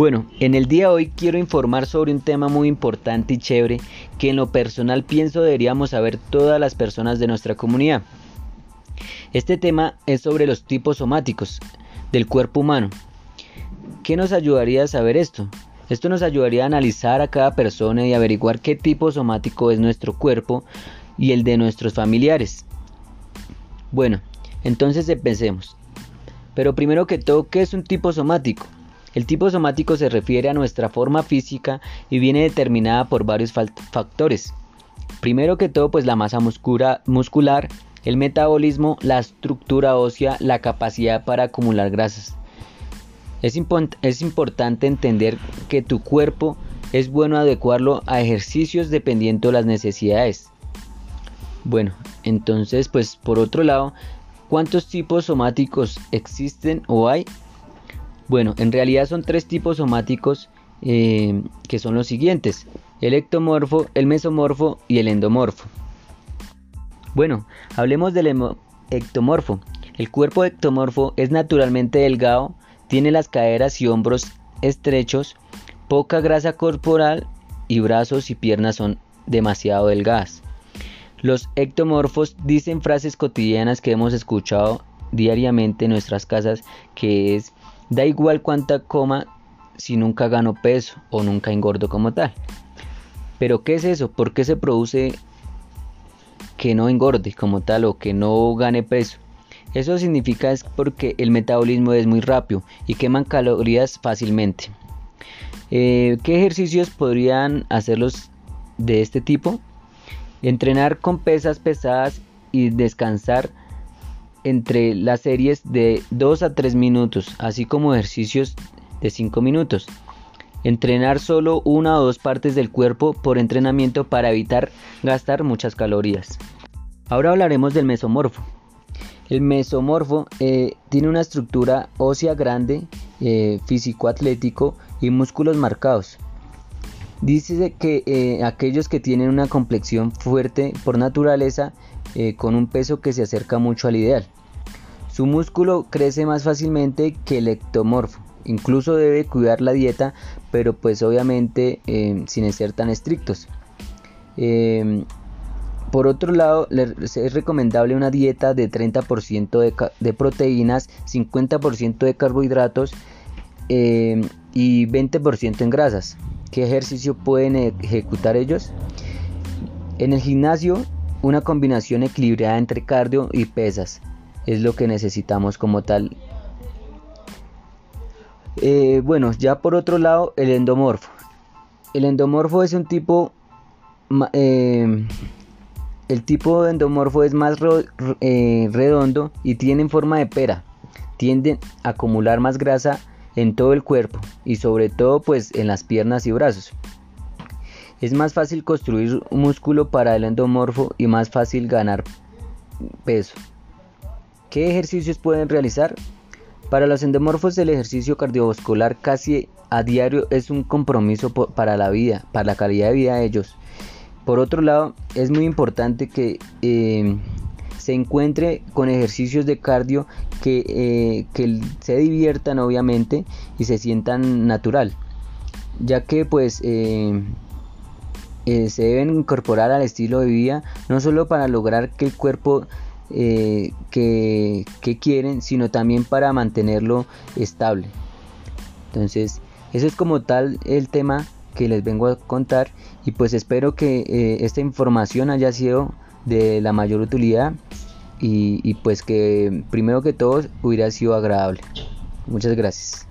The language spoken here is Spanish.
Bueno, en el día de hoy quiero informar sobre un tema muy importante y chévere que en lo personal pienso deberíamos saber todas las personas de nuestra comunidad. Este tema es sobre los tipos somáticos del cuerpo humano. ¿Qué nos ayudaría a saber esto? Esto nos ayudaría a analizar a cada persona y averiguar qué tipo somático es nuestro cuerpo y el de nuestros familiares. Bueno, entonces empecemos. Pero primero que todo, ¿qué es un tipo somático? El tipo somático se refiere a nuestra forma física y viene determinada por varios factores. Primero que todo, pues la masa muscular, el metabolismo, la estructura ósea, la capacidad para acumular grasas. Es, es importante entender que tu cuerpo es bueno adecuarlo a ejercicios dependiendo de las necesidades. Bueno, entonces pues por otro lado, ¿cuántos tipos somáticos existen o hay? Bueno, en realidad son tres tipos somáticos eh, que son los siguientes, el ectomorfo, el mesomorfo y el endomorfo. Bueno, hablemos del ectomorfo. El cuerpo ectomorfo es naturalmente delgado, tiene las caderas y hombros estrechos, poca grasa corporal y brazos y piernas son demasiado delgadas. Los ectomorfos dicen frases cotidianas que hemos escuchado diariamente en nuestras casas que es Da igual cuánta coma si nunca gano peso o nunca engordo como tal. Pero ¿qué es eso? ¿Por qué se produce que no engorde como tal o que no gane peso? Eso significa es porque el metabolismo es muy rápido y queman calorías fácilmente. Eh, ¿Qué ejercicios podrían hacerlos de este tipo? Entrenar con pesas pesadas y descansar entre las series de 2 a 3 minutos, así como ejercicios de 5 minutos. Entrenar solo una o dos partes del cuerpo por entrenamiento para evitar gastar muchas calorías. Ahora hablaremos del mesomorfo. El mesomorfo eh, tiene una estructura ósea grande, eh, físico-atlético y músculos marcados. Dice que eh, aquellos que tienen una complexión fuerte por naturaleza con un peso que se acerca mucho al ideal. Su músculo crece más fácilmente que el ectomorfo. Incluso debe cuidar la dieta, pero pues obviamente eh, sin ser tan estrictos. Em, por otro lado, es recomendable una dieta de 30% de, proteínas, 50% de carbohidratos em, y 20% en grasas. ¿Qué ejercicio pueden ejecutar ellos? En el gimnasio una combinación equilibrada entre cardio y pesas es lo que necesitamos como tal. Eh, bueno, ya por otro lado, el endomorfo. El endomorfo es un tipo. Eh, el tipo de endomorfo es más eh, redondo y tiene forma de pera. Tienden a acumular más grasa en todo el cuerpo y sobre todo pues en las piernas y brazos. Es más fácil construir músculo para el endomorfo y más fácil ganar peso. ¿Qué ejercicios pueden realizar? Para los endomorfos el ejercicio cardiovascular casi a diario es un compromiso para la vida, para la calidad de vida de ellos. Por otro lado, es muy importante que eh, se encuentre con ejercicios de cardio que, eh, que, se diviertan obviamente y se sientan natural, ya que pues eh, eh, se deben incorporar al estilo de vida no solo para lograr que el cuerpo eh, que, quieren, sino también para mantenerlo estable. Entonces, eso es como tal el tema que les vengo a contar y pues espero que eh, esta información haya sido de la mayor utilidad y pues que primero que todo hubiera sido agradable. Muchas gracias.